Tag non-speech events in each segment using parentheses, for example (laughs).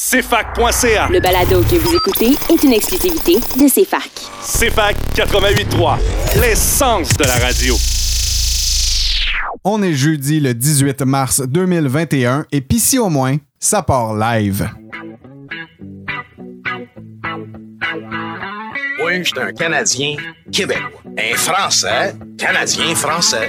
CFAC.ca. Le balado que vous écoutez est une exclusivité de CFAC. CFAC 88.3, l'essence de la radio. On est jeudi le 18 mars 2021 et pis si au moins, ça part live. Oui, je suis un Canadien québécois. Un Français, Canadien français.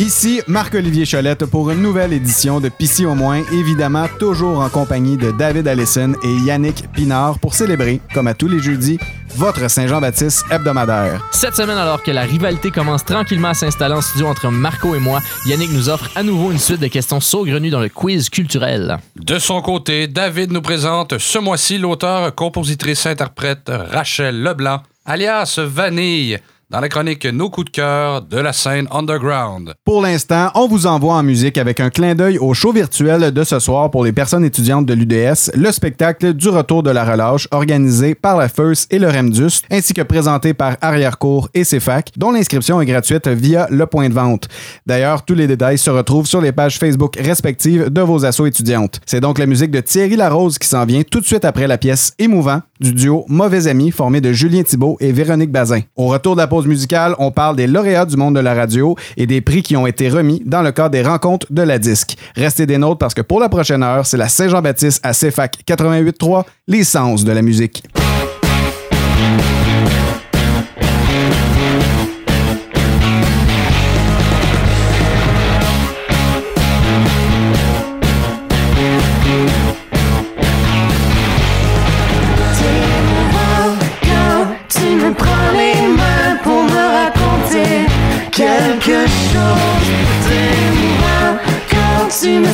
Ici Marc-Olivier Cholette pour une nouvelle édition de Pissy au moins, évidemment toujours en compagnie de David Allison et Yannick Pinard pour célébrer, comme à tous les jeudis, votre Saint-Jean-Baptiste hebdomadaire. Cette semaine, alors que la rivalité commence tranquillement à s'installer en studio entre Marco et moi, Yannick nous offre à nouveau une suite de questions saugrenues dans le quiz culturel. De son côté, David nous présente ce mois-ci l'auteur, compositrice, interprète Rachel Leblanc, alias Vanille, dans la chronique Nos coups de cœur de la scène underground. Pour l'instant, on vous envoie en musique avec un clin d'œil au show virtuel de ce soir pour les personnes étudiantes de l'UDS, le spectacle du retour de la relâche organisé par la FIRST et le REMDUS, ainsi que présenté par Arrière-Cour et CFAC, dont l'inscription est gratuite via le point de vente. D'ailleurs, tous les détails se retrouvent sur les pages Facebook respectives de vos assos étudiantes. C'est donc la musique de Thierry Larose qui s'en vient tout de suite après la pièce Émouvant du duo Mauvais Amis formé de Julien Thibault et Véronique Bazin. Au retour de la pause musicale, on parle des lauréats du monde de la radio et des prix qui ont été remis dans le cadre des rencontres de la disque. Restez des nôtres parce que pour la prochaine heure, c'est la Saint-Jean-Baptiste à CFAC 88.3, l'essence de la musique.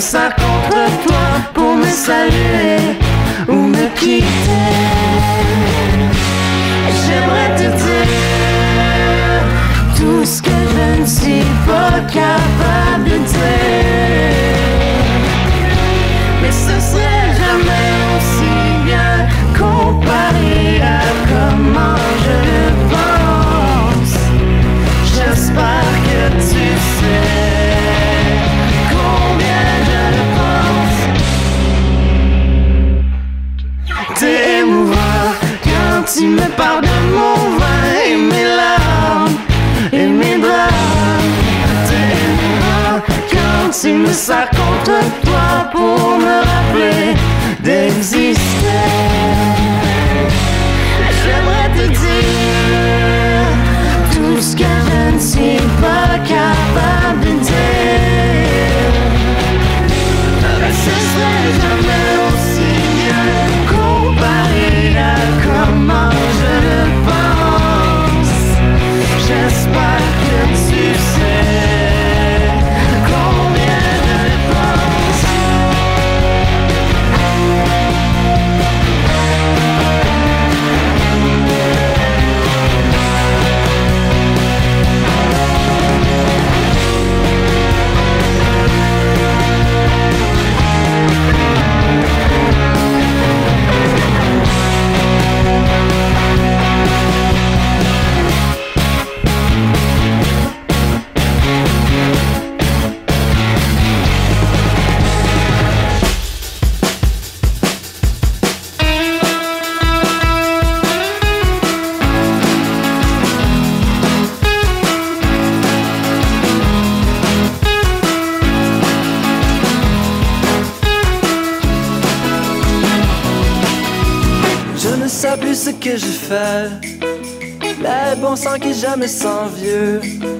Me contre toi pour me saluer ou me quitter. J'aimerais te dire tout ce que je ne suis pas capable tu me parles de mon vin et mes larmes et mes drames. Quand tu me sers contre toi pour me rappeler d'exister. J'aimerais te dire tout ce que je ne suis pas capable de dire. Mais ce serait jamais vieux.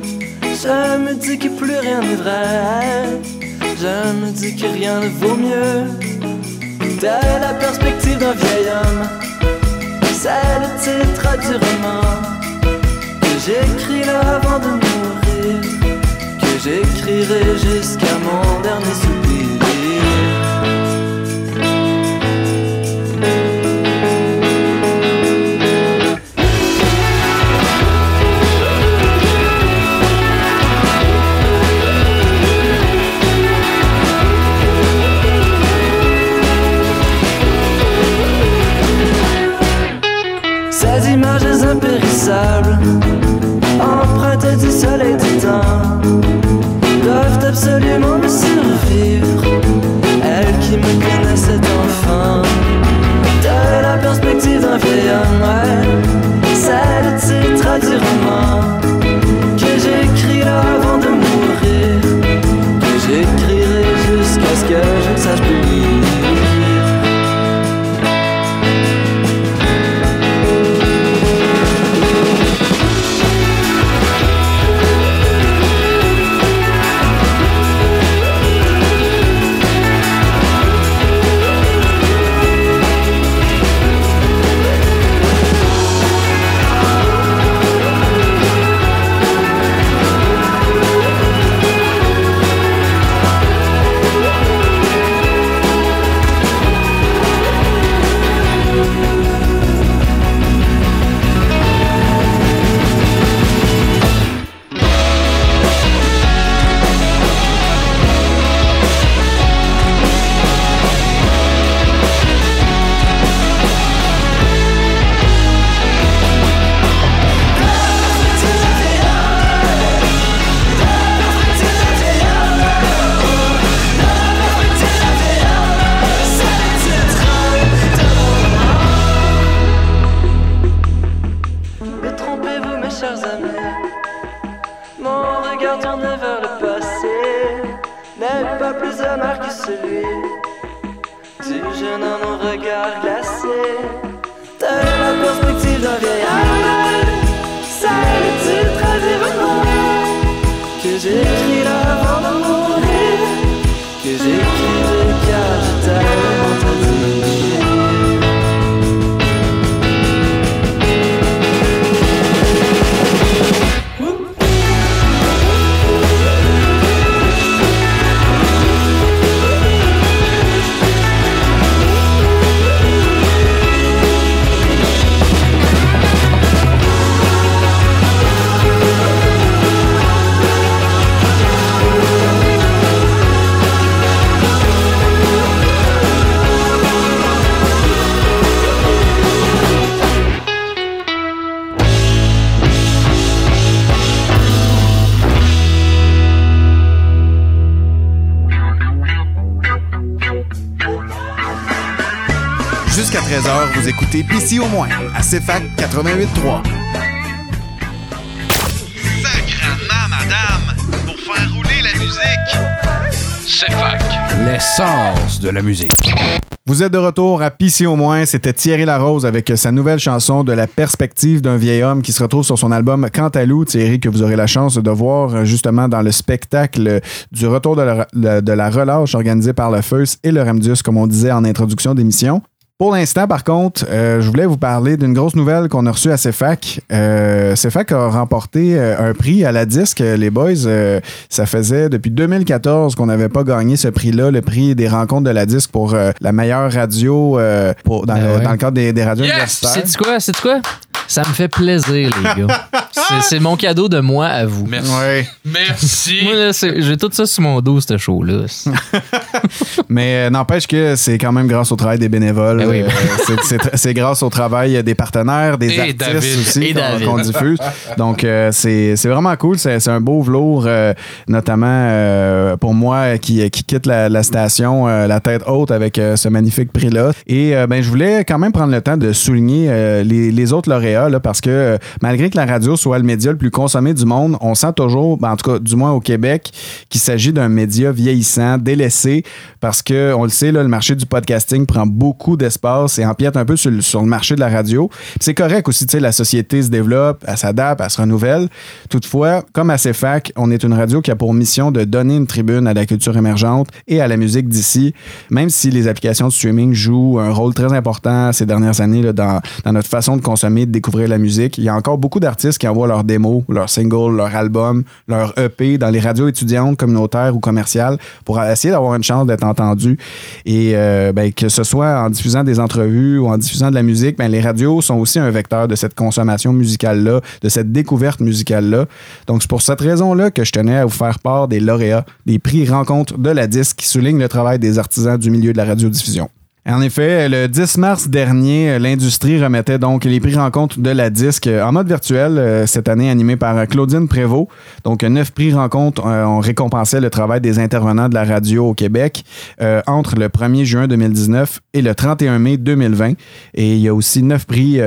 Écoutez PC au moins à CFAC 88.3. Sacrement, madame, pour faire rouler la musique. C'est fac. L'essence de la musique. Vous êtes de retour à PC au moins. C'était Thierry Larose avec sa nouvelle chanson de la perspective d'un vieil homme qui se retrouve sur son album Cantalou. Thierry, que vous aurez la chance de voir justement dans le spectacle du retour de la, de la relâche organisé par le FEUS et le REMDUS, comme on disait en introduction d'émission. Pour l'instant, par contre, euh, je voulais vous parler d'une grosse nouvelle qu'on a reçue à CFAC. Euh, CFAC a remporté euh, un prix à la disque, les boys. Euh, ça faisait depuis 2014 qu'on n'avait pas gagné ce prix-là, le prix des rencontres de la disque pour euh, la meilleure radio euh, pour, dans, Ben le, ouais. dans le cadre des, des radios C'est universitaires. quoi? C'est quoi? Ça me fait plaisir, les gars. (laughs) C'est- mon cadeau de moi à vous. Merci. Ouais. Merci. Moi, là, c'est- j'ai tout ça sur mon dos, ce show-là. (laughs) Mais euh, n'empêche que c'est quand même grâce au travail des bénévoles. Ben oui, Euh, c'est- grâce au travail des partenaires, des Et artistes David. aussi Et qu'on- diffuse. Donc, euh, c'est vraiment cool. C'est c'est un beau velours, euh, notamment euh, pour moi qui, qui quitte la, la station euh, la tête haute avec euh, ce magnifique prix-là. Et euh, ben, je voulais quand même prendre le temps de souligner euh, les, les autres lauréats là, parce que euh, malgré que la radio soit le média le plus consommé du monde, on sent toujours, ben, en tout cas du moins au Québec, qu'il s'agit d'un média vieillissant, délaissé, parce que on le sait, là, le marché du podcasting prend beaucoup d'espace et empiète un peu sur le, marché de la radio. C'est correct aussi, tu sais, la société se développe, elle s'adapte, elle se renouvelle. Toutefois, comme à CFAC, on est une radio qui a pour mission de donner une tribune à la culture émergente et à la musique d'ici, même si les applications de streaming jouent un rôle très important ces dernières années là, dans, dans notre façon de consommer, de la musique. Il y a encore beaucoup d'artistes qui envoient leurs démos, leurs singles, leurs albums, leurs EP dans les radios étudiantes, communautaires ou commerciales pour essayer d'avoir une chance d'être entendus. Et euh, ben, que ce soit en diffusant des entrevues ou en diffusant de la musique, ben, les radios sont aussi un vecteur de cette consommation musicale-là, de cette découverte musicale-là. Donc, c'est pour cette raison-là que je tenais à vous faire part des lauréats, des prix rencontres de la disque qui soulignent le travail des artisans du milieu de la radiodiffusion. En effet, le 10 mars dernier, l'industrie remettait donc les prix rencontres de la disque en mode virtuel, euh, cette année animé par Claudine Prévost. Donc, neuf prix rencontres euh, ont récompensé le travail des intervenants de la radio au Québec euh, entre le 1er juin 2019 et le 31 mai 2020. Et il y a aussi neuf prix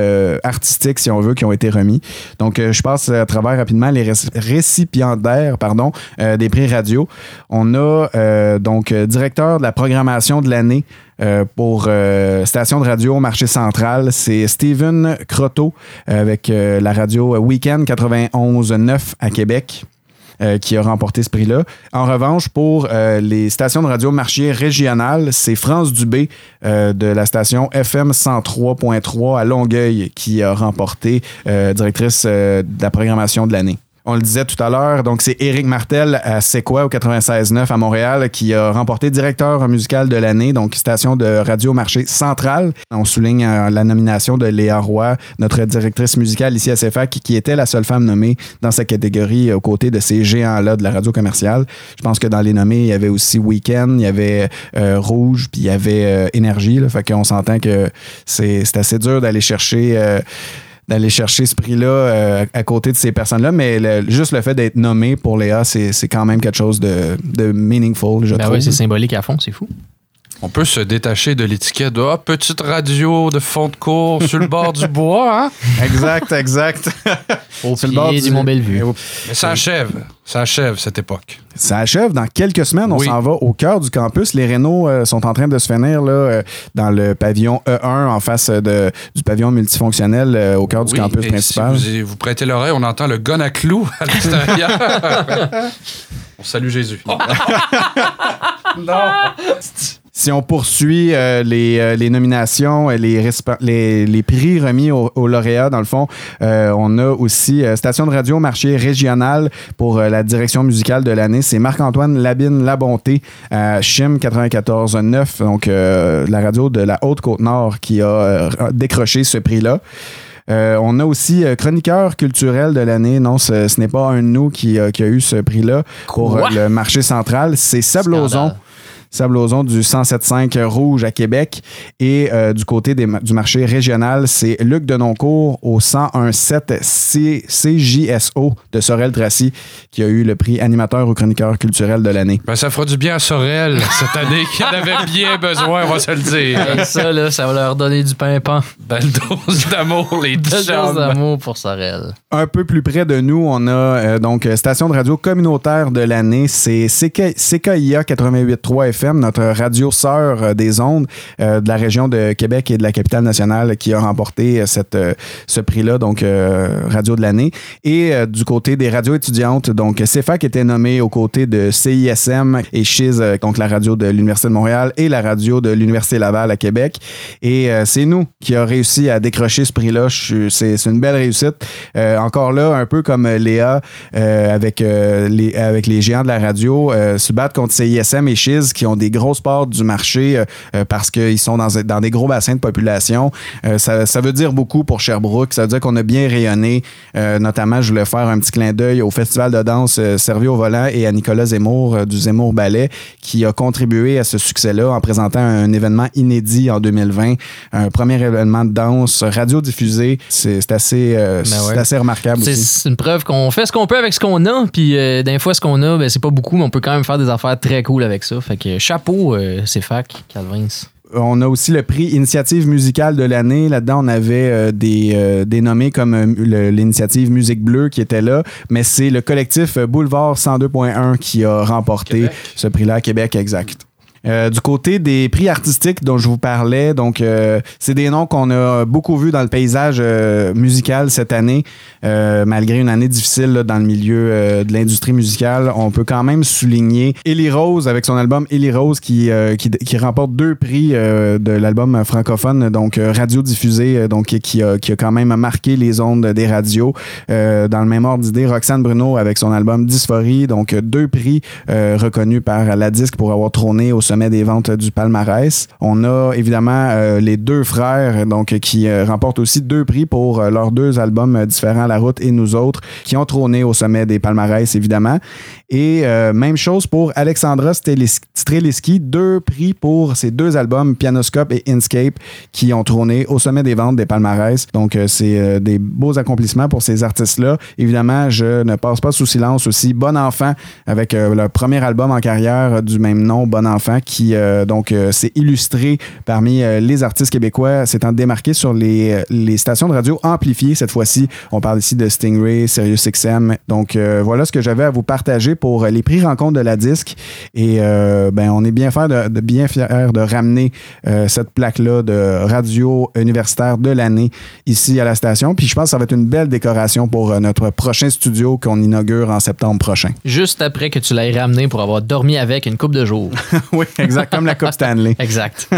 artistiques, si on veut, qui ont été remis. Donc, je passe à travers rapidement les réc- récipiendaires pardon, des prix radio. On a donc directeur de la programmation de l'année euh, pour euh, station de radio marché central. C'est Steven Croteau euh, avec la radio Weekend 91.9 à Québec. qui a remporté ce prix-là. En revanche, pour les stations de radio marché régionales, c'est France Dubé de la station FM 103.3 à Longueuil qui a remporté directrice de la programmation de l'année. On le disait tout à l'heure, donc c'est Éric Martel à C'est quoi au 96.9 à Montréal qui a remporté directeur musical de l'année, donc station de radio marché central. On souligne euh, la nomination de Léa Roy, notre directrice musicale ici à CFAC, qui, était la seule femme nommée dans sa catégorie euh, aux côtés de ces géants-là de la radio commerciale. Je pense que dans les nommés, il y avait aussi Weekend, il y avait euh, Rouge, puis il y avait Énergie. Là, fait qu'on s'entend que c'est assez dur d'aller chercher... d'aller chercher ce prix-là euh, à côté de ces personnes-là, mais le- juste le fait d'être nommé pour Léa, c'est c'est quand même quelque chose de, de meaningful, je Ben trouve. oui, c'est symbolique à fond, c'est fou. On peut se détacher de l'étiquette de ah, petite radio de fond de cours sur le bord du bois, hein? (laughs) Exact, exact. (laughs) Au Sur le pied bord du Mont Bellevue. Mais ça achève. Ça achève cette époque. Ça achève dans quelques semaines. On Oui. s'en va au cœur du campus. Les rénaux euh, sont en train de se finir là, euh, dans le pavillon E1 en face de, du pavillon multifonctionnel euh, au cœur du campus et principal. Si vous, vous prêtez l'oreille, on entend le gun à clous à l'extérieur. (laughs) on salue Jésus. non. Si on poursuit euh, les, euh, les nominations, et les, les, les prix remis aux, aux lauréats, dans le fond, euh, on a aussi euh, Station de radio marché régional pour euh, la direction musicale de l'année. C'est Marc-Antoine Labine Labonté à Chim 94.9, donc euh, la radio de la Haute-Côte-Nord qui a euh, décroché ce prix-là. Euh, on a aussi euh, chroniqueur culturel de l'année. Non, ce, ce n'est pas un de nous qui, a- qui a eu ce prix-là pour euh, le marché central. C'est Sablozon. Scandale. Sablozon du 107.5 Rouge à Québec. Et euh, du côté des du marché régional, c'est Luc Denoncourt au 101.7 C- CJSO de Sorel-Tracy qui a eu le prix animateur ou chroniqueur culturel de l'année. Ben, ça fera du bien à Sorel cette année qui en avait bien besoin, on va se le dire. Et ça, là, ça va leur donner du pimpant. Belle dose d'amour, les Belle dose d'amour pour Sorel. Un peu plus près de nous, on a euh, donc euh, station de radio communautaire de l'année, c'est CKIA 88.3 FM, notre radio sœur euh, des ondes euh, de la région de Québec et de la capitale nationale qui a remporté euh, cette, ce prix-là, donc radio de l'année. Et du côté des radios étudiantes, donc CFAC était nommé aux côtés de CISM et euh, donc la radio de l'Université de Montréal et la radio de l'Université Laval à Québec. Et c'est nous qui a réussi à décrocher ce prix-là. C'est une belle réussite. Encore là, un peu comme Léa avec, les, avec les géants de la radio, se battre contre CISM et Chiz qui ont des grosses parts du marché euh, euh, parce qu'ils sont dans, dans des gros bassins de population. Euh, ça, ça veut dire beaucoup pour Sherbrooke. Ça veut dire qu'on a bien rayonné. Notamment, je voulais faire un petit clin d'œil au festival de danse euh, Servi au volant et à Nicolas Zemmour du Zemmour Ballet qui a contribué à ce succès-là en présentant un événement inédit en 2020, un premier événement de danse radiodiffusé. C'est c'est assez, Ben ouais. assez remarquable C'est une preuve qu'on fait ce qu'on peut avec ce qu'on a, puis des fois, ce qu'on a, ben, c'est pas beaucoup, mais on peut quand même faire des affaires très cool avec ça. Fait que chapeau, euh, c'est fac, Calvins. On a aussi le prix Initiative musicale de l'année. Là-dedans, on avait euh, des, euh, des nommés comme euh, l'initiative Musique Bleue qui était là, mais c'est le collectif Boulevard 102.1 qui a remporté ce prix-là à Québec, exact. Euh, du côté des prix artistiques dont je vous parlais, donc euh, c'est des noms qu'on a beaucoup vus dans le paysage euh, musical cette année, malgré une année difficile dans le milieu de l'industrie musicale. On peut quand même souligner Ellie Rose avec son album Ellie Rose qui, qui, remporte deux prix de l'album francophone, donc radio diffusé, euh, donc qui a, qui a quand même marqué les ondes des radios. Dans le même ordre d'idée, Roxane Bruno avec son album Dysphorie, donc deux prix reconnus par la disque pour avoir trôné au sommet des ventes du palmarès. On a évidemment euh, les deux frères donc qui euh, remportent aussi deux prix pour euh, leurs deux albums différents, La Route et Nous autres, qui ont trôné au sommet des palmarès évidemment. Et même chose pour Alexandra Streliski, deux prix pour ses deux albums, Pianoscope et Inscape, qui ont trôné au sommet des ventes des palmarès. Donc, c'est des beaux accomplissements pour ces artistes-là. Évidemment, je ne passe pas sous silence aussi Bon Enfant, avec le premier album en carrière du même nom, Bon Enfant, qui euh, donc euh, s'est illustré parmi euh, les artistes québécois, s'étant démarqué sur les, les stations de radio amplifiées cette fois-ci. On parle ici de Stingray, Sirius XM. Donc, voilà ce que j'avais à vous partager pour les prix rencontres de la disque. Et ben, on est bien fiers de, de- bien fiers de ramener cette plaque-là de radio universitaire de l'année ici à la station. Puis je pense que ça va être une belle décoration pour notre prochain studio qu'on inaugure en septembre prochain. Juste après que tu l'aies ramené pour avoir dormi avec une coupe de jours. (laughs) oui, (laughs) exact, comme la Coupe Stanley. Exact.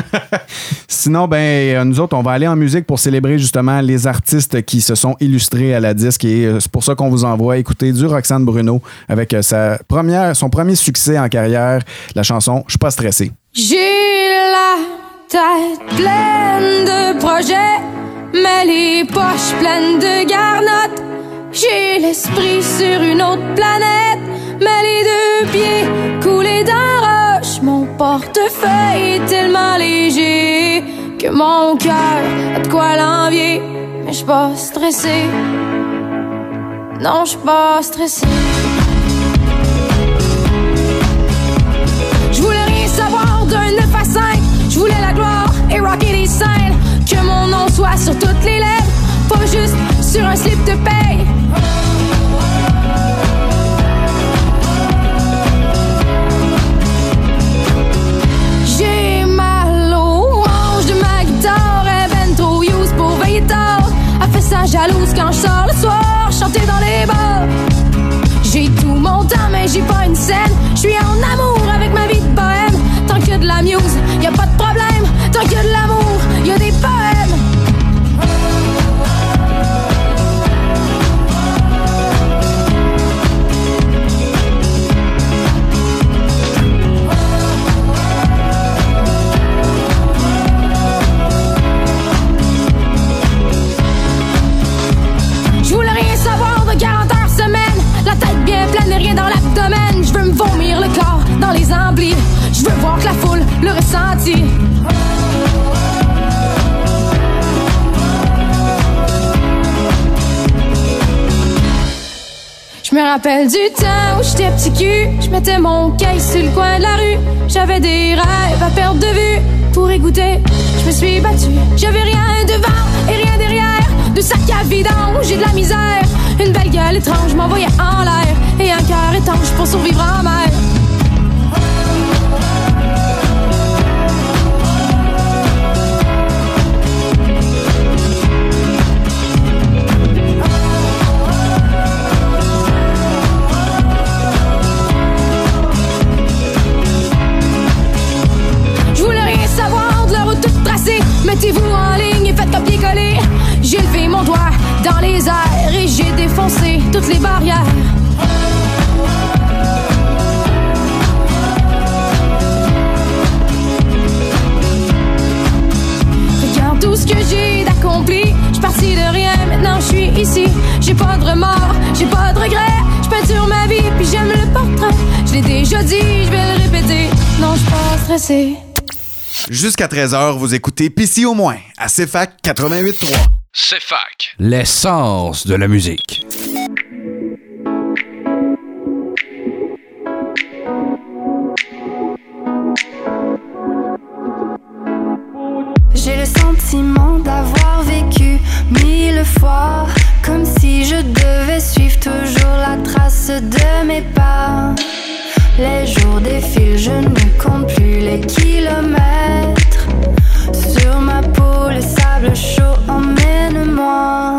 (laughs) Sinon, ben, euh, nous autres, on va aller en musique pour célébrer justement les artistes qui se sont illustrés à la disque. Et euh, c'est pour ça qu'on vous envoie écouter du Roxane Bruno avec euh, sa première, son premier succès en carrière, la chanson Je suis pas stressé. J'ai la tête pleine de projets, mais les poches pleines de garnottes. J'ai l'esprit sur une autre planète, mais les deux pieds coulés dans portefeuille est tellement léger que mon cœur a de quoi l'envier. Mais je pas stressé, Non, je pas stressé. Je voulais rien savoir d'un 9 à 5. Je voulais la gloire et rocker les 5. Mon temps, mais j'ai pas Je me rappelle du temps où j'étais petit cul. Je mettais mon caisse sur le coin de la rue. J'avais des rêves à perdre de vue. Pour écouter, je me suis battue. J'avais rien devant et rien derrière. De sac à vidange, j'ai de la misère. Une belle gueule étrange m'envoyait en l'air. Et un cœur étanche pour survivre en mer. Jusqu'à 13h, vous écoutez PC au moins à CFAC 88.3. C'est fac. L'essence de la musique. J'ai le sentiment d'avoir vécu mille fois Comme si je devais suivre toujours la trace de mes pas Les jours défilent, je ne compte plus les kilomètres. Sur ma peau, le sable chaud emmène-moi.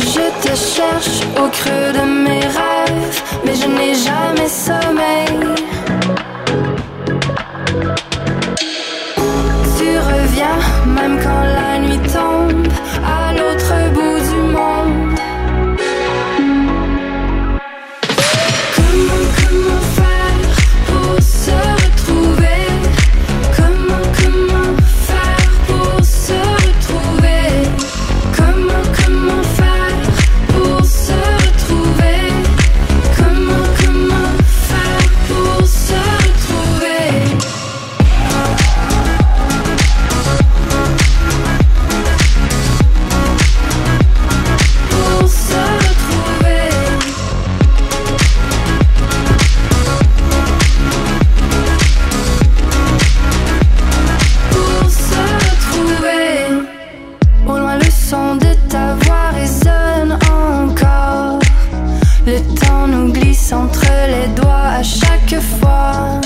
Je te cherche au creux de mes rêves Mais je n'ai jamais sommeil. Tu reviens même quand la entre les doigts à chaque fois.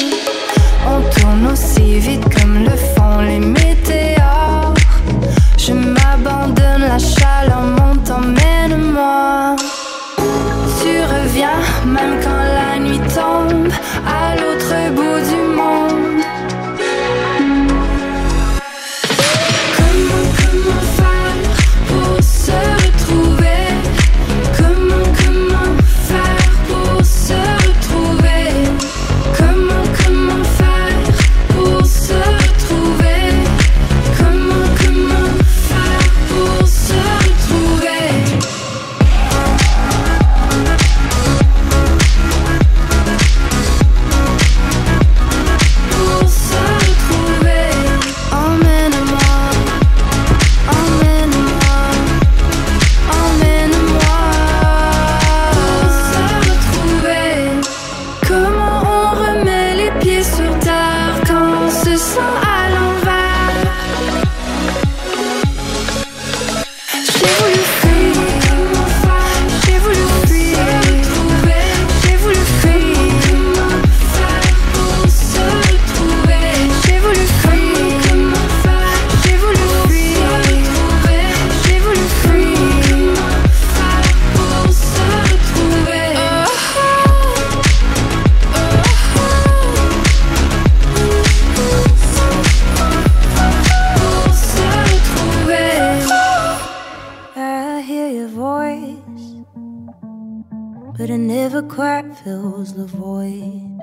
Fills the void.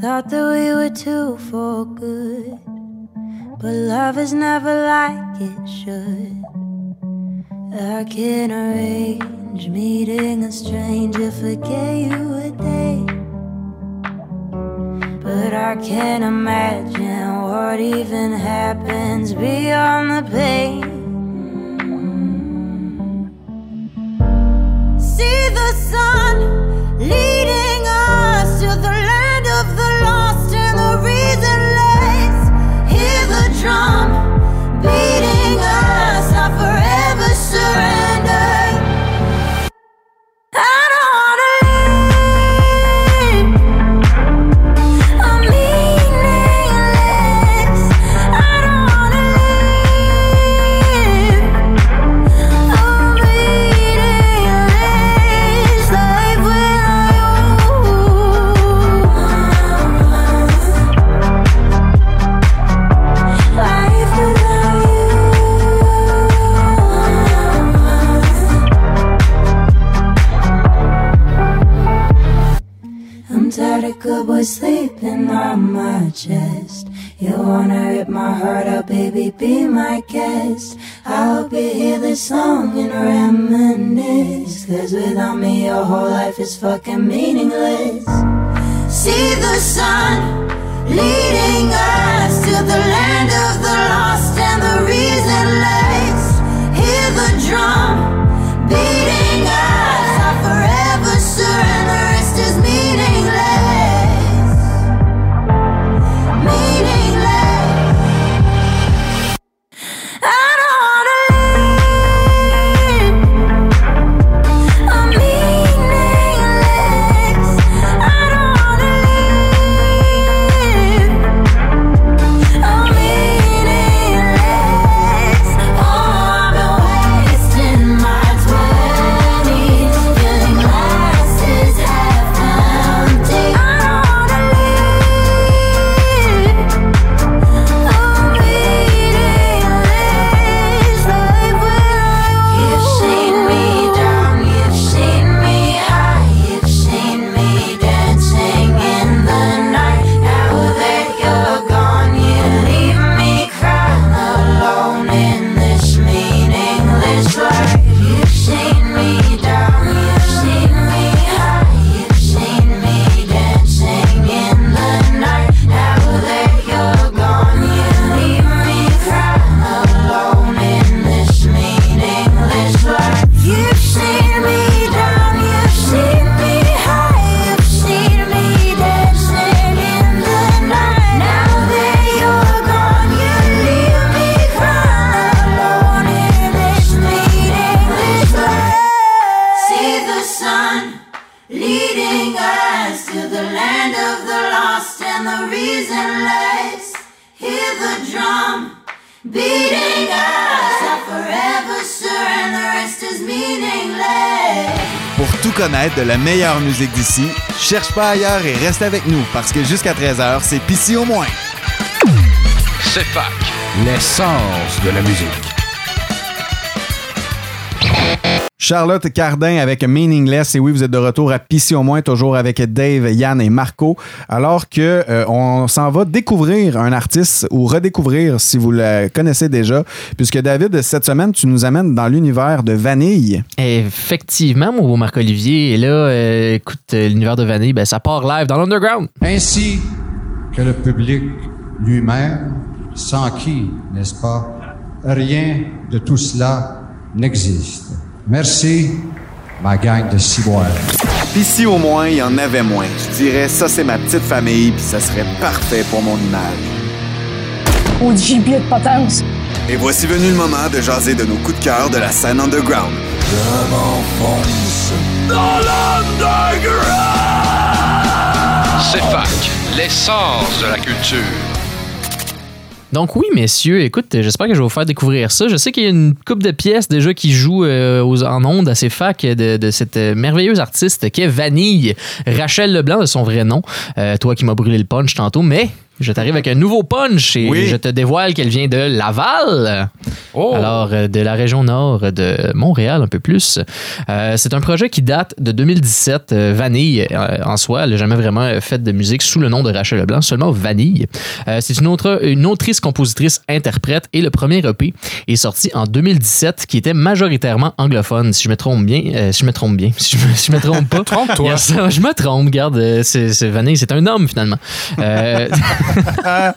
Thought that we were two for good, but love is never like it should. I can arrange meeting a stranger, forget you a day. But I can't imagine what even happens beyond the pain. See the sun 你。Sleeping on my chest. You wanna rip my heart out, baby, be my guest. I'll be here this song and reminisce. Cause without me, your whole life is fucking meaningless. See the sun leading us to the land of the lost and the reason reasonless. Hear the drum musique d'ici, cherche pas ailleurs et reste avec nous parce que jusqu'à 13h, c'est Pissy au moins. C'est fac, l'essence de la musique. Charlotte Cardin avec Meaningless. Et oui, vous êtes de retour à Pissy au moins, toujours avec Dave, Yann et Marco. Alors que euh, on s'en va découvrir un artiste ou redécouvrir si vous le connaissez déjà. Puisque David, cette semaine, tu nous amènes dans l'univers de Vanille. Effectivement, mon beau Marc-Olivier. Et là, euh, écoute, euh, l'univers de Vanille, ben, ça part live dans l'Underground. Ainsi que le public lui-même, sans qui, n'est-ce pas, rien de tout cela n'existe. Merci, ma gang de ciboires. Pissy au moins, il y en avait moins. Je dirais, ça c'est ma petite famille, puis ça serait parfait pour mon image. Au gibier de potence. Et voici venu le moment de jaser de nos coups de cœur de la scène underground. Je m'enfonce dans l'underground. C'est fac, l'essence de la culture. Donc oui, messieurs, écoute, j'espère que je vais vous faire découvrir ça. Je sais qu'il y a une coupe de pièces déjà qui joue euh, en ondes assez fac de, de cette euh, merveilleuse artiste qui est Vanille, Rachel Leblanc de son vrai nom. Euh, toi qui m'as brûlé le punch tantôt, mais Je t'arrive avec un nouveau punch et Oui. je te dévoile qu'elle vient de Laval. Oh. Alors, euh, de la région nord de Montréal, un peu plus. Euh, c'est un projet qui date de 2017. euh, Vanille, euh, en soi, elle n'a jamais vraiment fait de musique sous le nom de Rachel Leblanc, seulement Vanille. C'est une, autre, une autrice, compositrice, interprète et le premier EP est sorti en 2017 qui était majoritairement anglophone, si je me trompe bien. si je me trompe bien, (laughs) si je me, si je me trompe pas. (laughs) Trompe-toi. Je me trompe, regarde, c'est Vanille, c'est un homme finalement. (laughs) (laughs)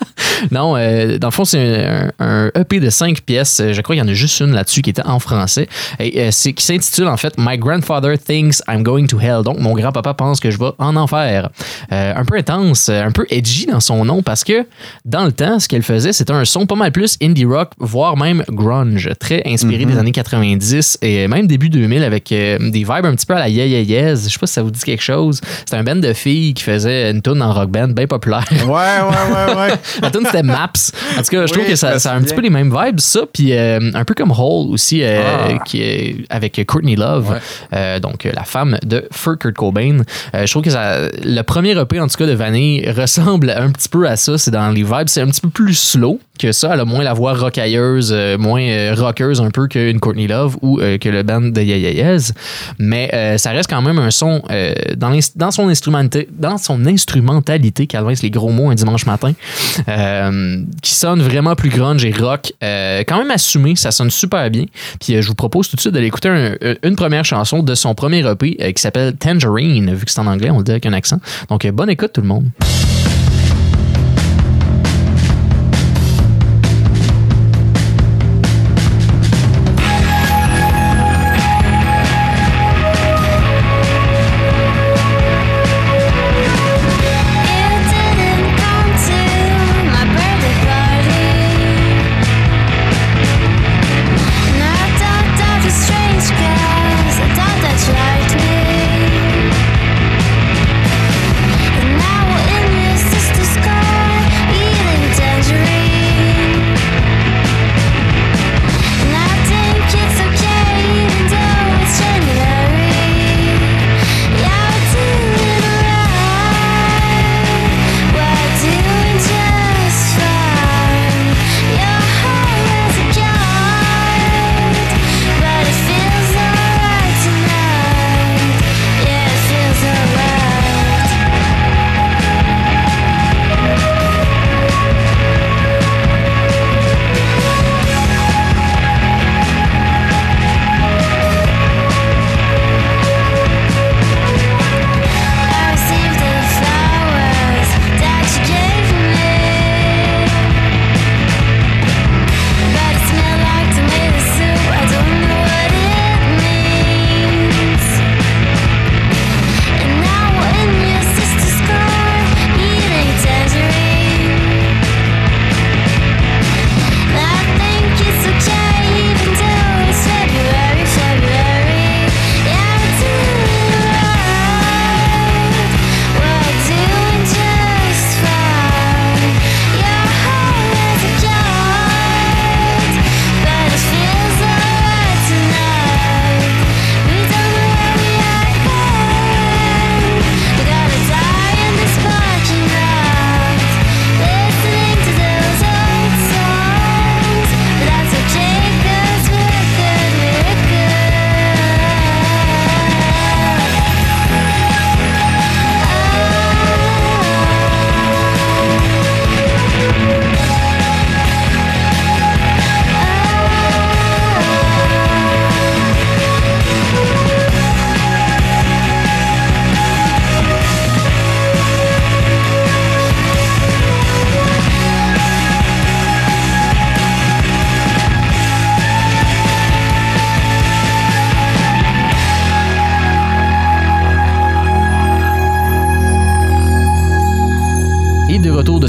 Non, euh, dans le fond, c'est un, un EP de cinq pièces. Je crois qu'il y en a juste une là-dessus qui était en français. Et euh, c'est qui s'intitule en fait My Grandfather Thinks I'm Going to Hell. Donc, mon grand-papa pense que je vais en enfer. Euh, un peu intense, un peu edgy dans son nom parce que dans le temps, ce qu'elle faisait, c'était un son pas mal plus indie rock, voire même grunge, très inspiré Mhm. des années 90 et même début 2000 avec des vibes un petit peu à la Yeah Yeah Yes. Je sais pas si ça vous dit quelque chose. C'était un band de filles qui faisait une tune en rock band bien populaire. Ouais, ouais, ouais, ouais. (laughs) La tune c'était Maps. En tout cas, je trouve Oui, que ça, a un petit peu les mêmes vibes, ça. Puis euh, un peu comme Hole aussi, euh, Ah. qui est avec Courtney Love, Ouais. euh, donc la femme de Fur Kurt Cobain. Je trouve que ça, le premier EP, en tout cas, de Vanille (laughs) ressemble un petit peu à ça. C'est dans les vibes. C'est un petit peu plus slow que ça. Elle a moins la voix rocailleuse, euh, moins euh, rockeuse un peu qu'une Courtney Love ou euh, que le band de Yeahs. Mais euh, ça reste quand même un son dans, son instrumentalité, Calvin, c'est les gros mots un dimanche matin, qui sonne vraiment plus grunge et rock. quand même assumé, ça sonne super bien. Puis je vous propose tout de suite d'aller écouter un- une première chanson de son premier EP qui s'appelle Tangerine, vu que c'est en anglais, on le dit avec un accent. Donc bonne écoute tout le monde.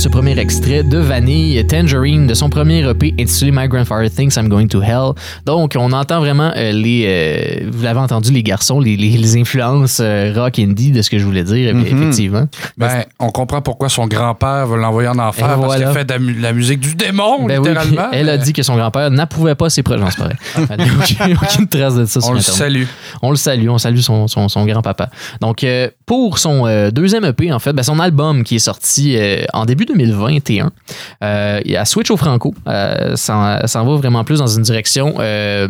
Ce premier extrait de Vanille, Tangerine, de son premier EP intitulé My Grandfather Thinks I'm Going to Hell. Donc, on entend vraiment euh, les. euh, vous l'avez entendu, les garçons, les, les- les influences euh, rock indie de ce que je voulais dire, Mhm. effectivement. Ben, on comprend pourquoi son grand-père veut l'envoyer en enfer Et parce voilà. qu'il a fait de la, mu- la musique du démon, Ben oui, littéralement. elle a dit que son grand-père n'approuvait pas ses projets. C'est pas vrai. (laughs) Il n'y a aucune, aucune trace de ça sur On le Internet. salue. On le salue, on salue son, son, son grand-papa. Donc, pour son euh, deuxième EP, en fait, ben, son album qui est sorti euh, en début 2021. Euh, il a Switch au Franco. Euh, ça, ça en va vraiment plus dans une direction euh,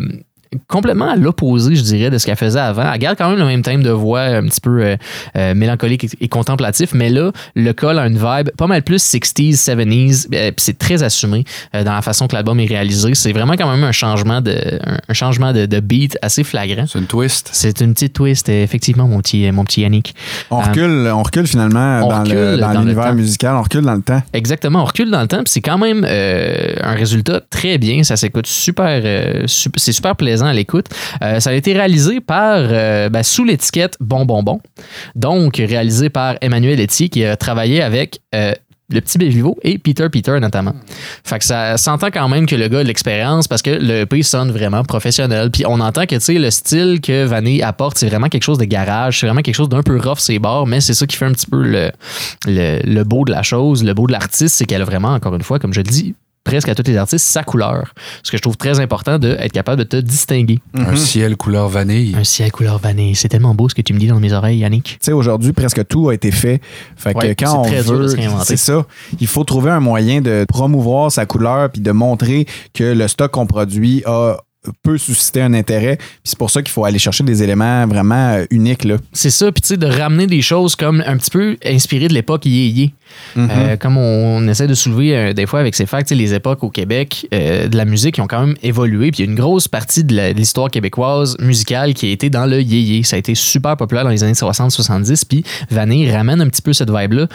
complètement à l'opposé, je dirais, de ce qu'elle faisait avant. Elle garde quand même le même thème de voix un petit peu euh, euh, mélancolique et, et contemplatif, mais là, le col a une vibe pas mal plus 60s, 70s, euh, puis c'est très assumé euh, dans la façon que l'album est réalisé. C'est vraiment quand même un changement de, un, un changement de, de beat assez flagrant. C'est une twist. C'est une petite twist, effectivement, mon petit, mon petit Yannick. On recule, on recule finalement on dans le- recule dans dans le l'univers musical, on recule dans le temps. Exactement, on recule dans le temps, puis c'est quand même un résultat très bien. Ça s'écoute super, sup- c'est super plaisant à l'écoute. Euh, ça a été réalisé par euh, ben, sous l'étiquette Bon Bon donc réalisé par Emmanuel Etier qui a travaillé avec euh, le petit Béliveau et Peter Peter notamment. Fait que ça s'entend quand même que le gars a de l'expérience parce que le EP sonne vraiment professionnel. Puis on entend que tu le style que Vanny apporte, c'est vraiment quelque chose de garage, c'est vraiment quelque chose d'un peu rough ses bords, mais c'est ça qui fait un petit peu le, le, le beau de la chose, le beau de l'artiste, c'est qu'elle a vraiment, encore une fois, comme je le dis, presque à tous les artistes, sa couleur. Ce que je trouve très important d'être capable de te distinguer. Un ciel couleur vanille. Un ciel couleur vanille. C'est tellement beau ce que tu me dis dans mes oreilles, Yannick. Tu sais, aujourd'hui, presque tout a été fait. Fait que Ouais, quand on c'est très dur de veut, se réinventer. c'est ça. Il faut trouver un moyen de promouvoir sa couleur puis de montrer que le stock qu'on produit a peut susciter un intérêt. Puis c'est pour ça qu'il faut aller chercher des éléments vraiment euh, uniques. Là. C'est ça, puis tu sais, de ramener des choses comme un petit peu inspirées de l'époque yé Mhm. Euh, comme on, essaie de soulever euh, des fois avec ces facts, les époques au Québec de la musique qui ont quand même évolué. Puis il y a une grosse partie de l'histoire québécoise musicale qui a été dans le yé Ça a été super populaire dans les années 60-70. Puis Vanille ramène un petit peu cette vibe-là,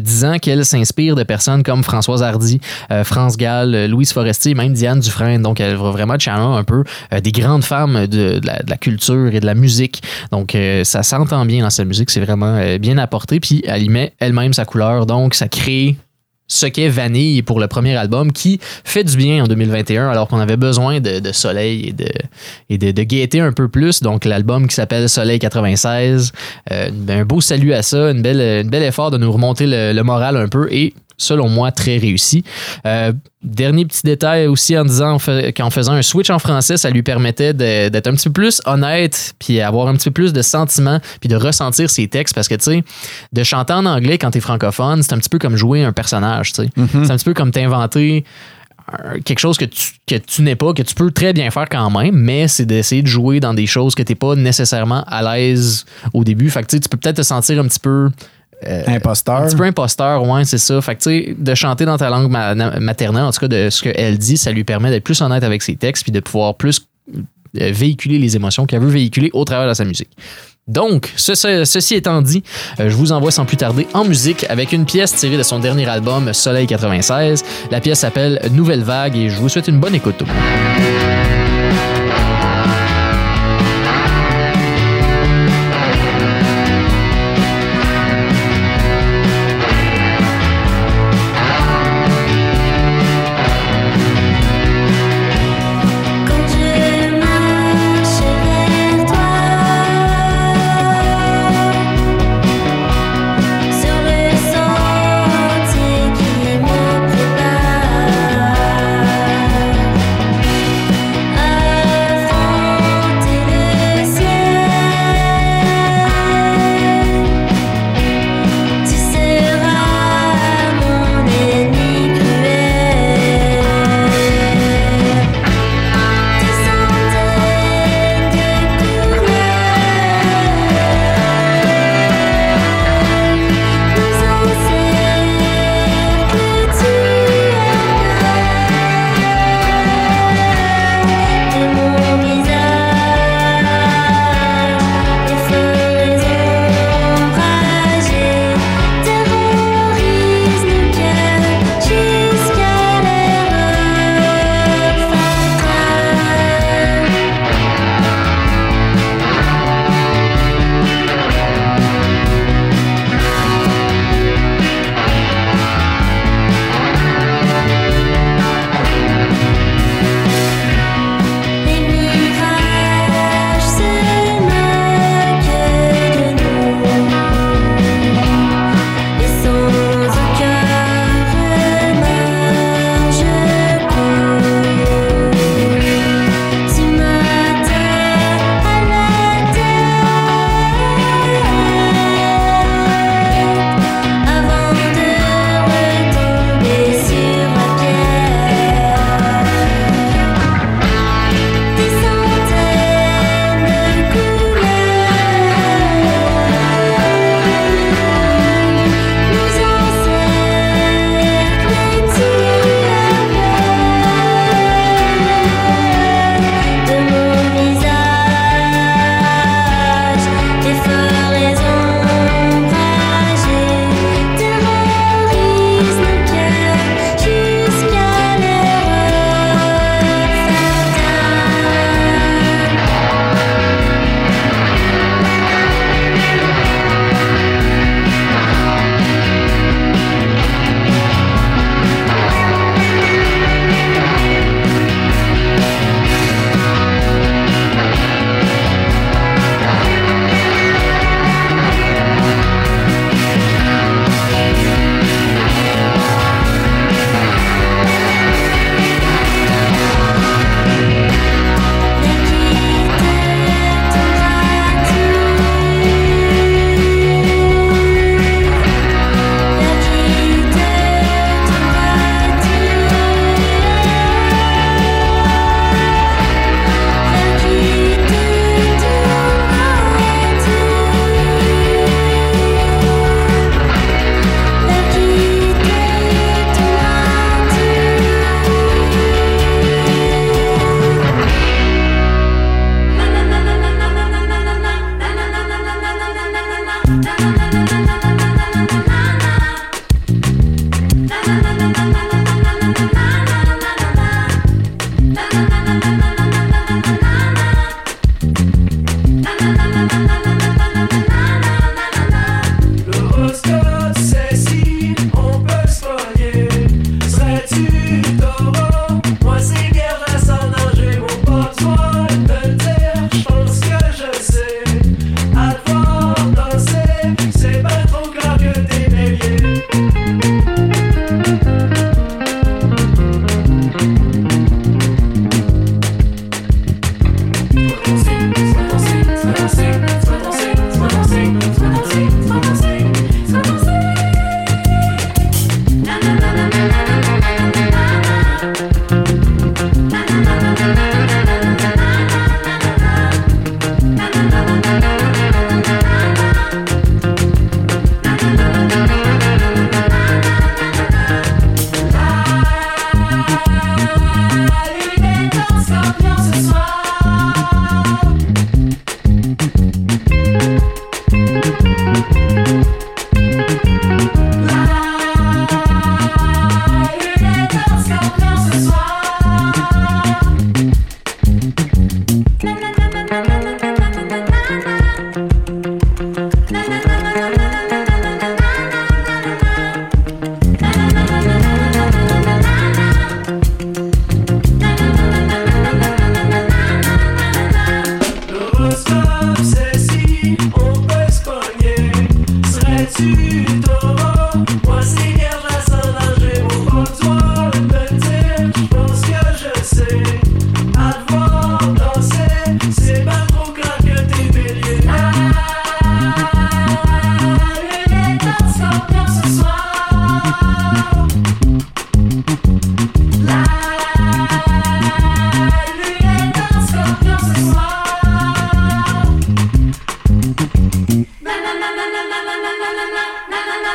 disant qu'elle s'inspire de personnes comme Françoise Hardy, France Gall, Louise Forestier, même Diane Dufresne. Donc elle va vraiment channel un peu euh, des grandes femmes de, la, culture et de la musique. Donc euh, ça s'entend bien dans sa musique. C'est vraiment euh, bien apporté. Puis elle y met elle-même sa couleur. Donc ça crée ce qu'est Vanille pour le premier album qui fait du bien en 2021 alors qu'on avait besoin de, soleil et, de, et de, de gaieté un peu plus. Donc l'album qui s'appelle Soleil 96, euh, ben, un beau salut à ça, une belle, effort de nous remonter le, le moral un peu et selon moi très réussi. Euh, dernier petit détail aussi en disant qu'en faisant un switch en français, ça lui permettait d'être un petit peu plus honnête, puis avoir un petit peu plus de sentiments, puis de ressentir ses textes parce que tu sais, de chanter en anglais quand t'es francophone, c'est un petit peu comme jouer un personnage, tu sais. C'est un petit peu comme t'inventer quelque chose que tu, que tu n'es pas, que tu peux très bien faire quand même, mais c'est d'essayer de jouer dans des choses que tu n'es pas nécessairement à l'aise au début. Fait que tu sais, tu peux peut-être te sentir un petit peu. Euh, Imposteur. Un petit peu imposteur, ouais, c'est ça. Fait que tu sais, de chanter dans ta langue ma- maternelle, en tout cas de ce qu'elle dit, ça lui permet d'être plus honnête avec ses textes puis de pouvoir plus euh, véhiculer les émotions qu'elle veut véhiculer au travers de sa musique. Donc, ce- ce- ceci étant dit, euh, je vous envoie sans plus tarder en musique avec une pièce tirée de son dernier album Soleil 96. La pièce s'appelle Nouvelle Vague et je vous souhaite une bonne écoute. tout le monde.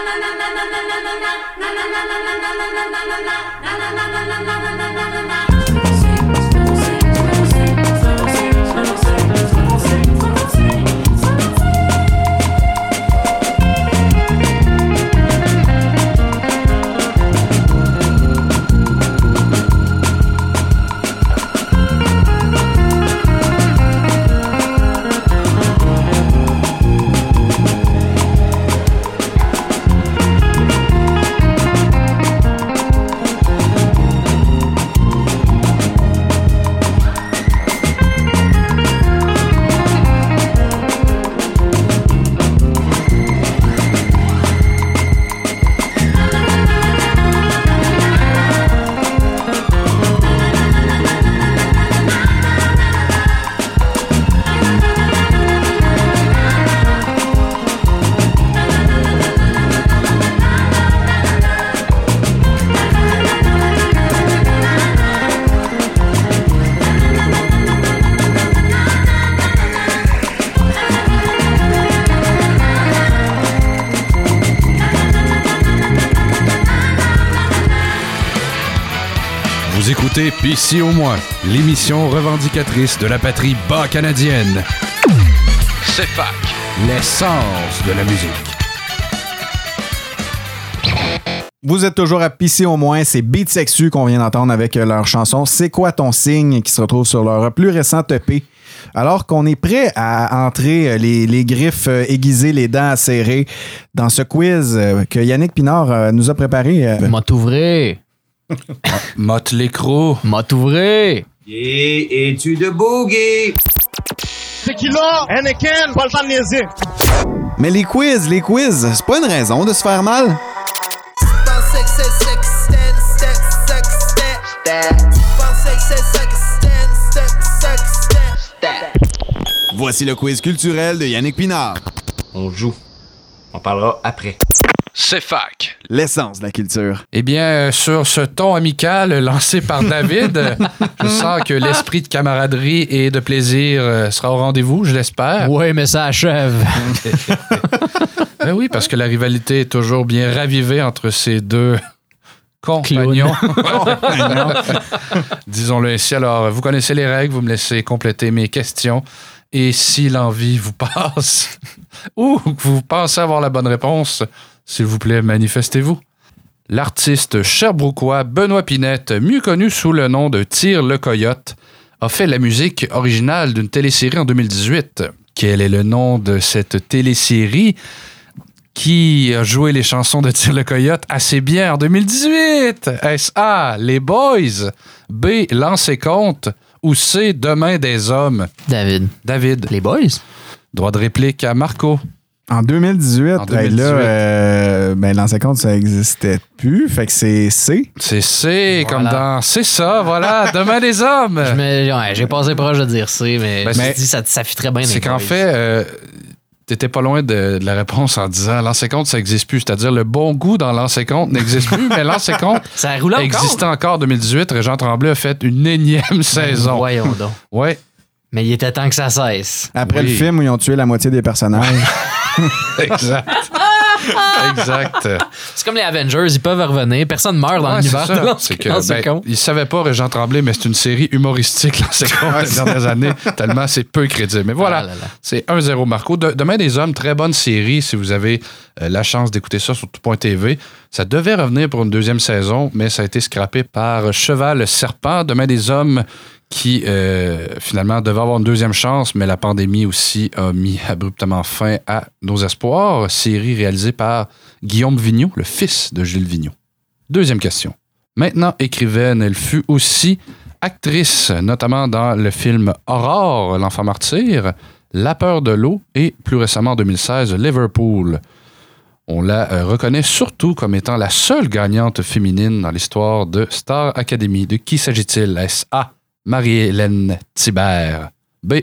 na na na na na écoutez PC au moins, l'émission revendicatrice de la patrie bas canadienne. C'est fac, l'essence de la musique. Vous êtes toujours à pisser au moins, c'est Beat Sexu qu'on vient d'entendre avec euh, leur chanson C'est quoi ton signe qui se retrouve sur leur plus récent EP. Alors qu'on est prêt à entrer euh, les, les griffes euh, aiguisées, les dents acérées dans ce quiz que Yannick Pinard nous a préparé. M'a ouvré. (laughs) Motte l'écrou. M'a ouvré. Et es-tu de boogie? Tequila, Anakin, pas le temps de niaiser. Mais les quiz, les quiz, c'est pas une raison de se faire mal. Voici le quiz culturel de Yannick Pinard. On joue. On parlera après. C'est fac. L'essence de la culture. Eh bien, euh, sur ce ton amical lancé par David, euh, (laughs) je sens que l'esprit de camaraderie et de plaisir euh, sera au rendez-vous, je l'espère. Ouais, mais ça achève. (laughs) Ben oui, parce que la rivalité est toujours bien ravivée entre ces deux (laughs) compagnons. Disons-le ainsi. Alors, vous connaissez les règles, vous me laissez compléter mes questions. Et si l'envie vous passe ou que vous pensez avoir la bonne réponse, s'il vous plaît, manifestez-vous. L'artiste sherbrookois Benoît Pinette, mieux connu sous le nom de Tire le Coyote, a fait la musique originale d'une télésérie en 2018. Quel est le nom de cette télésérie qui a joué les chansons de Tire le Coyote assez bien en 2018? Est-ce A, Les Boys, B, Lancer compte ou C, Demain des hommes? David. David. Les Boys? Droit de réplique à Marco. En 2018, En ben 2018. là, euh, ben, l'ancien compte, ça existait plus. Fait que c'est C. C'est C, comme dans C'est ça, voilà, (laughs) Demain des hommes. Je me- ouais, J'ai passé proche de dire C, mais Ben, je me c'est- dis ça, ça fit très bien. C'est qu'en fait, euh, t'étais pas loin de, de la réponse en disant l'ancien compte, ça n'existe plus. C'est-à-dire le bon goût dans l'ancien compte n'existe plus, mais l'ancien compte (laughs) Ça roule encore. existait encore en 2018. Régent Tremblay a fait une énième saison. Voyons donc. Ouais, Mais il était temps que ça cesse. Après Oui. le film où ils ont tué la moitié des personnages. (laughs) exact. (laughs) exact. C'est comme les Avengers, ils peuvent revenir. Personne meurt dans Ouais, l'univers c'est (laughs) que, ben, compte. il savait pas, Régent Tremblay, mais c'est une série humoristique, Ouais, des c'est dernières années, tellement c'est peu crédible. Mais voilà, Ah là là. c'est 1-0 Marco. De- Demain des hommes, très bonne série si vous avez euh, la chance d'écouter ça sur tout.tv. Ça devait revenir pour une deuxième saison, mais ça a été scrappé par Cheval Serpent. Demain des hommes qui euh, finalement devait avoir une deuxième chance, mais la pandémie aussi a mis abruptement fin à nos espoirs. Série réalisée par Guillaume Vigneault, le fils de Gilles Vigneault. Deuxième question. Maintenant écrivaine, elle fut aussi actrice, notamment dans le film Aurore, l'enfant martyr, La peur de l'eau et plus récemment en 2016, Liverpool. On la euh, reconnaît surtout comme étant la seule gagnante féminine dans l'histoire de Star Academy. De qui s'agit-il? Est-ce A. Marie-Hélène Thibert? B.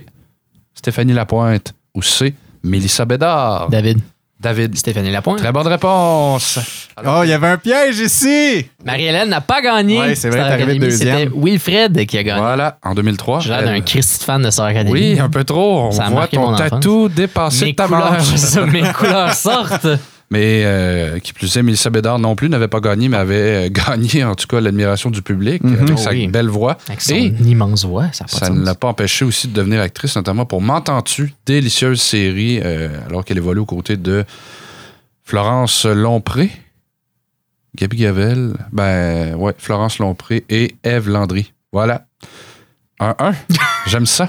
Stéphanie Lapointe? Ou C. Mélissa Bédard? David. David. Stéphanie Lapointe. Très bonne réponse. oh, il y avait un piège ici! Marie-Hélène n'a pas gagné. Ouais, c'est vrai, t'es arrivé Academy, deuxième. C'était Wilfred qui a gagné. Voilà, en 2003. J'ai l'air d'un Christ fan de Star Academy. Oui, un peu trop. On Ça a voit ton mon enfance. tatou dépasser Mes ta couleurs, (laughs) mes couleurs sortent. Mais euh, qui plus est, Mélissa Bédard non plus n'avait pas gagné, mais avait euh, (laughs) gagné en tout cas l'admiration du public Mhm. avec Oh sa oui. belle voix. Avec son Et immense voix, ça pas ça ne l'a pas empêché aussi de devenir actrice, notamment pour M'entends-tu, délicieuse série, euh, alors qu'elle évolue aux côtés de Florence Lompré, Gabi Gavel, ben ouais, Florence Lompré et Ève Landry. Voilà. 1-1. (laughs) J'aime ça.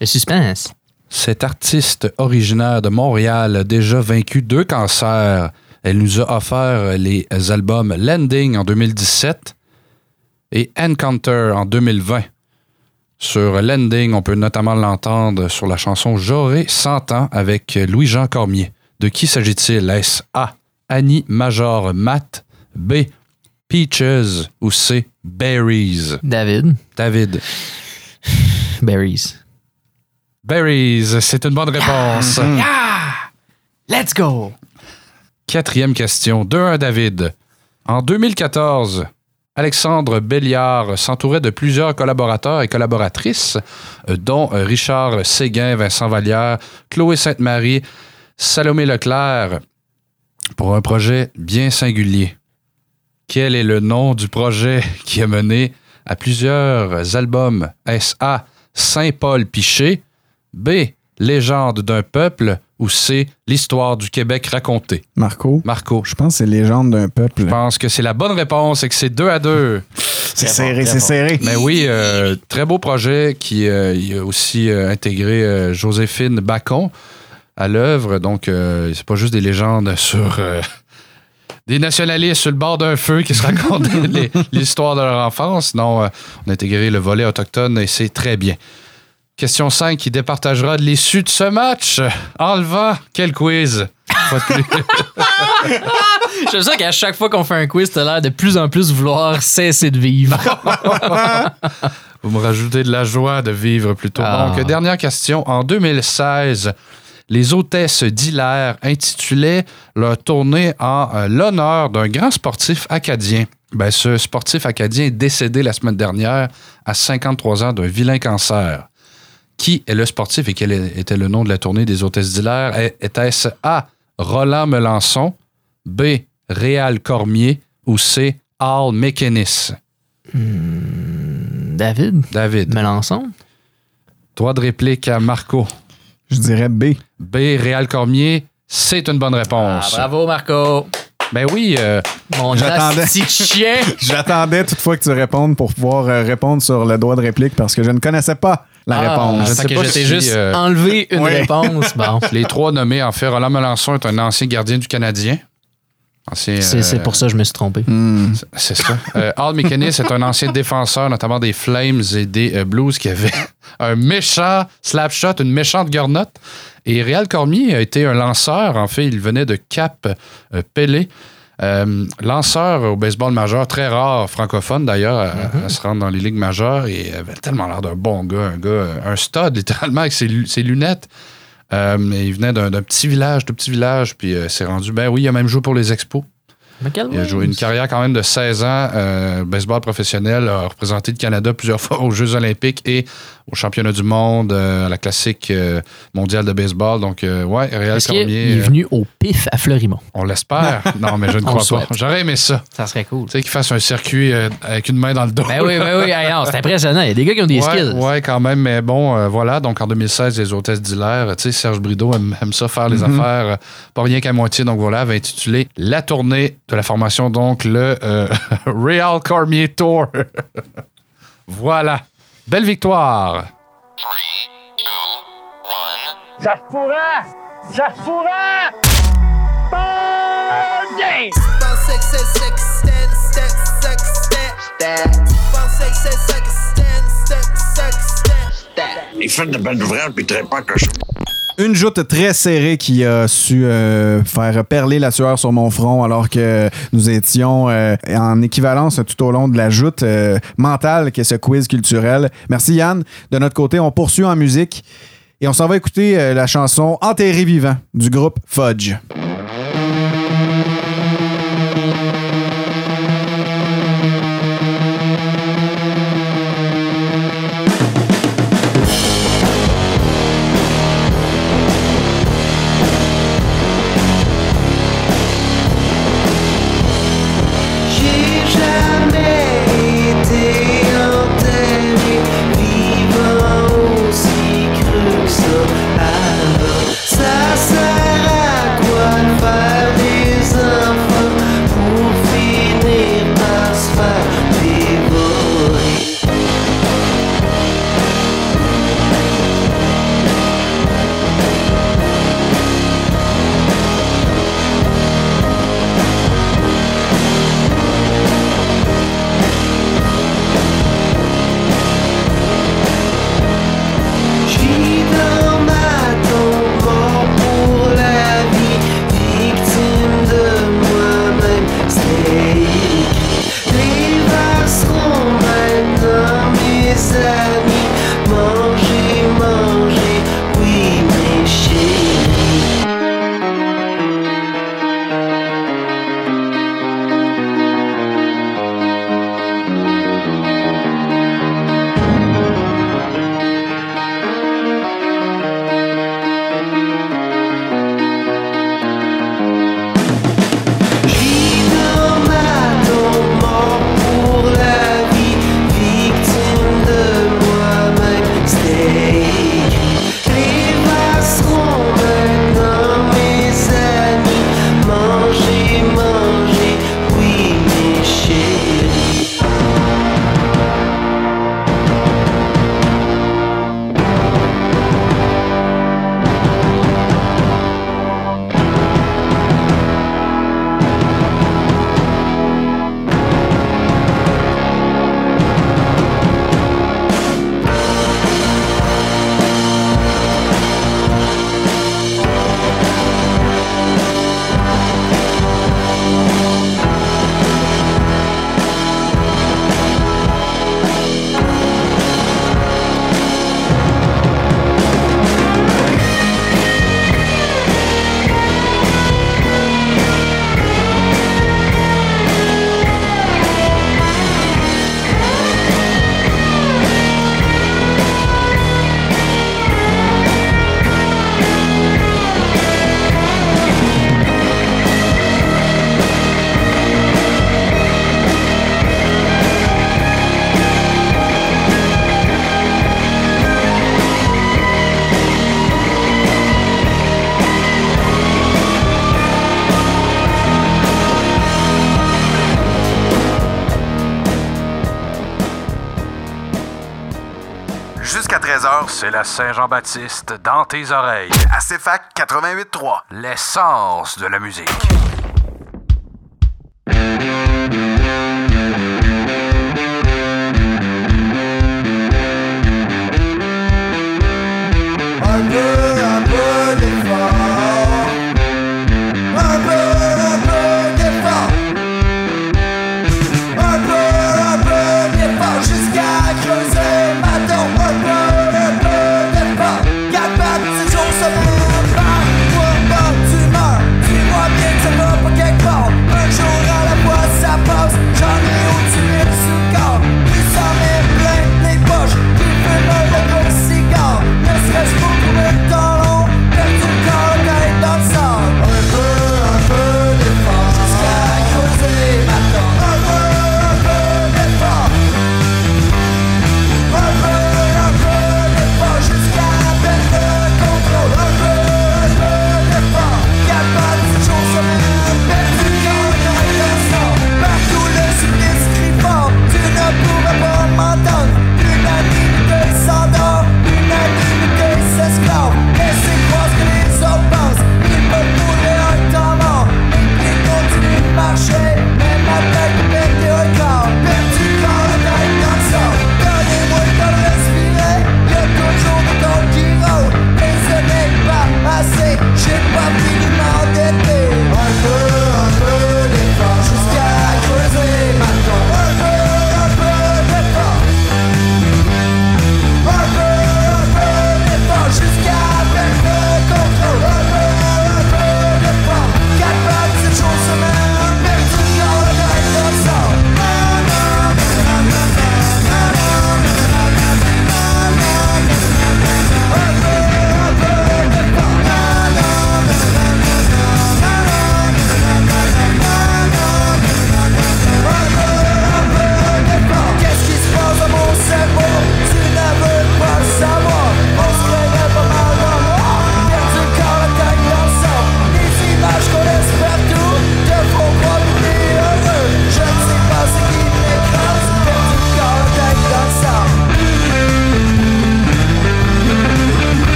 Le suspense. Cette artiste originaire de Montréal a déjà vaincu deux cancers. Elle nous a offert les albums Landing en 2017 et Encounter en 2020. Sur Landing, on peut notamment l'entendre sur la chanson J'aurai 100 ans avec Louis-Jean Cormier. De qui s'agit-il? Est-ce A. Annie Major Matt, B. Peaches ou C. Berries? David. David. (sighs) Berries. Berries, c'est une bonne réponse. Let's go! Quatrième question. 2-1 David. En 2014, Alexandre Béliard s'entourait de plusieurs collaborateurs et collaboratrices, euh, dont euh, Richard Séguin, Vincent Vallière, Chloé Sainte-Marie, Salomé Leclerc, pour un projet bien singulier. Quel est le nom du projet qui a mené à plusieurs albums? Est-ce A. Saint-Paul Piché, B. Légende d'un peuple ou C. L'histoire du Québec racontée? Marco. Marco. Je pense que c'est Légende d'un peuple. Je pense que c'est la bonne réponse et que c'est 2 à 2. C'est serré, c'est serré. Mais oui, euh, très beau projet qui euh, a aussi euh, intégré Joséphine Bacon à l'œuvre. Donc, c'est pas juste des légendes sur des nationalistes sur le bord d'un feu qui se racontent (laughs) l'histoire de leur enfance. Non, on a intégré le volet autochtone et c'est très bien. Question 5 qui départagera de l'issue de ce match. Enlevant, quel quiz? (laughs) J'aime ça qu'à chaque fois qu'on fait un quiz, t'as l'air de plus en plus vouloir cesser de vivre. (laughs) Vous me rajoutez de la joie de vivre plutôt. Ah. Donc, dernière question. En 2016, les hôtesses d'Hilaire intitulaient leur tournée en euh, l'honneur d'un grand sportif acadien. Ben, ce sportif acadien est décédé la semaine dernière à 53 ans d'un vilain cancer. Qui est le sportif et quel était le nom de la tournée des hôtesses d'Hilaire? Était-ce A. Roland Melançon, B. Réal Cormier ou C. Al McInnes? David. David. Melançon. Droit de réplique à Marco. Je dirais B. B. Réal Cormier, c'est une bonne réponse. Ah, bravo, Marco. Ben oui, euh, Mon J'attendais. petit chien. (laughs) J'attendais toutefois que tu répondes pour pouvoir euh, répondre sur le droit de réplique parce que je ne connaissais pas la Ah, réponse. je ne fait sais que pas je t'ai si, juste euh, enlevé une Oui. réponse. (laughs) Bon. les trois nommés, en fait, Roland Melançon est un ancien gardien du Canadien. Ancien, C'est euh, c'est pour ça que je me suis trompé. Hmm. C'est ça. Euh, Al McInnes est un ancien défenseur, notamment des Flames et des euh, Blues, qui avait (laughs) un méchant slap shot, une méchante gornotte. Et Réal Cormier a été un lanceur. En fait, il venait de Cap euh, Pelé. Euh, lanceur au baseball majeur, très rare, francophone d'ailleurs, à, à se rendre dans les ligues majeures. Et il avait tellement l'air d'un bon gars, un gars, un stud (laughs) littéralement avec ses, lu- ses lunettes. Euh, et il venait d'un petit village, tout petit village, puis euh, s'est rendu. Ben oui, il a même joué pour les Expos. Il a joué une carrière quand même de 16 ans, baseball professionnel, a représenté le Canada plusieurs (laughs) fois aux Jeux olympiques et aux championnats du monde, euh, à la classique euh, mondiale de baseball. Donc, euh, ouais, Réal Cormier, est euh, venu au pif à Fleurimont? on l'espère. (laughs) non, mais je ne crois pas. J'aurais aimé ça. Ça serait cool. Tu sais, qu'il fasse un circuit avec une main dans le dos. Ben oui, ben oui. Non, c'est impressionnant. Il y a des gars qui ont des ouais, skills. Ouais, quand même, mais bon, euh, voilà. Donc en 2016, les hôtesses d'Hilaire, tu sais, Serge Brideau aime, aime ça faire les Mhm. affaires, euh, pas rien qu'à moitié. Donc voilà, avait intitulé La tournée de la formation, donc le euh, (laughs) Real Cormier Tour. (laughs) voilà. Belle victoire. Ça se pourrait! Ça se! Bon game! Il fait de belles ouvrages, puis traite pas que je... Une joute très serrée qui a su euh, faire perler la sueur sur mon front alors que nous étions euh, en équivalence tout au long de la joute euh, mentale qu'est ce quiz culturel. Merci Yann. De notre côté, on poursuit en musique et on s'en va écouter euh, la chanson Enterré vivant du groupe Fudge. C'est la Saint-Jean-Baptiste dans tes oreilles. à CFAC 88.3. L'essence de la musique.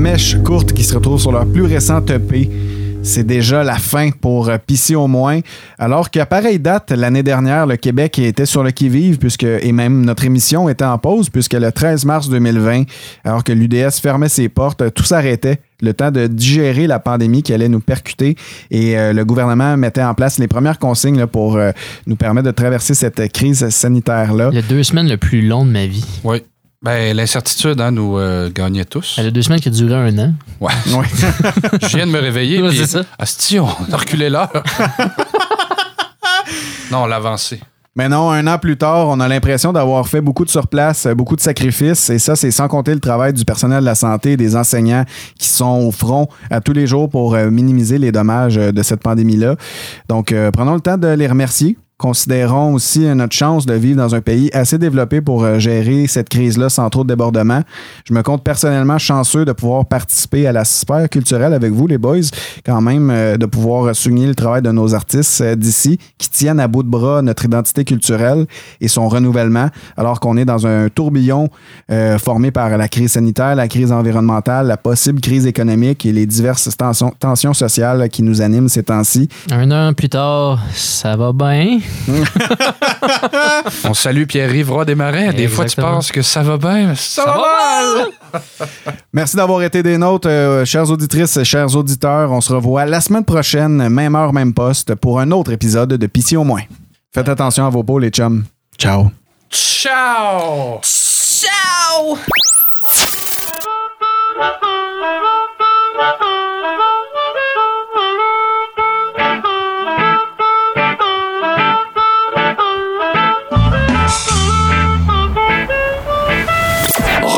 Mèche courte qui se retrouve sur leur plus récent EP. C'est déjà la fin pour euh, Pissy au moins. Alors qu'à pareille date, l'année dernière, le Québec était sur le qui-vive puisque, et même notre émission était en pause puisque le 13 mars 2020, alors que l'UDS fermait ses portes, tout s'arrêtait. Le temps de digérer la pandémie qui allait nous percuter et euh, le gouvernement mettait en place les premières consignes là, pour euh, nous permettre de traverser cette crise sanitaire-là. Le deux semaines le plus long de ma vie. Oui. Ben, l'incertitude, hein, nous euh, gagnait tous. Le deux semaines qui a duré un an. Ouais. (laughs) Je viens de me réveiller. Ouais, puis. Asti, on a reculé l'heure. (laughs) non, on l'a avancé. Mais non, un an plus tard, on a l'impression d'avoir fait beaucoup de surplace, euh, beaucoup de sacrifices, et ça, c'est sans compter le travail du personnel de la santé et des enseignants qui sont au front à tous les jours pour euh, minimiser les dommages euh, de cette pandémie-là. Donc, euh, prenons le temps de les remercier. Considérons aussi notre chance de vivre dans un pays assez développé pour euh, gérer cette crise-là sans trop de débordement. Je me compte personnellement chanceux de pouvoir participer à la super culturelle avec vous, les boys, quand même, euh, de pouvoir souligner le travail de nos artistes euh, d'ici qui tiennent à bout de bras notre identité culturelle et son renouvellement, alors qu'on est dans un tourbillon euh, formé par la crise sanitaire, la crise environnementale, la possible crise économique et les diverses tensions sociales qui nous animent ces temps-ci. Un an plus tard, ça va bien. (laughs) On salue Pierre-Yves Roy Desmarais. Des fois, tu penses que ça va bien, mais ça, va mal. Merci d'avoir été des nôtres, euh, chères auditrices, chers auditeurs. On se revoit la semaine prochaine, même heure, même poste, pour un autre épisode de Pitié au moins. Faites attention à vos peaux, les chums. Ciao. Ciao! Ciao!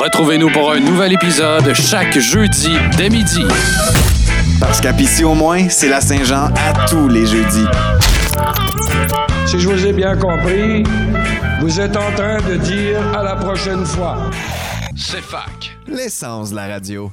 Retrouvez-nous pour un nouvel épisode chaque jeudi dès midi. Parce qu'à Pissy au moins, c'est la Saint-Jean à tous les jeudis. Si je vous ai bien compris, vous êtes en train de dire à la prochaine fois. C'est fac. L'essence de la radio.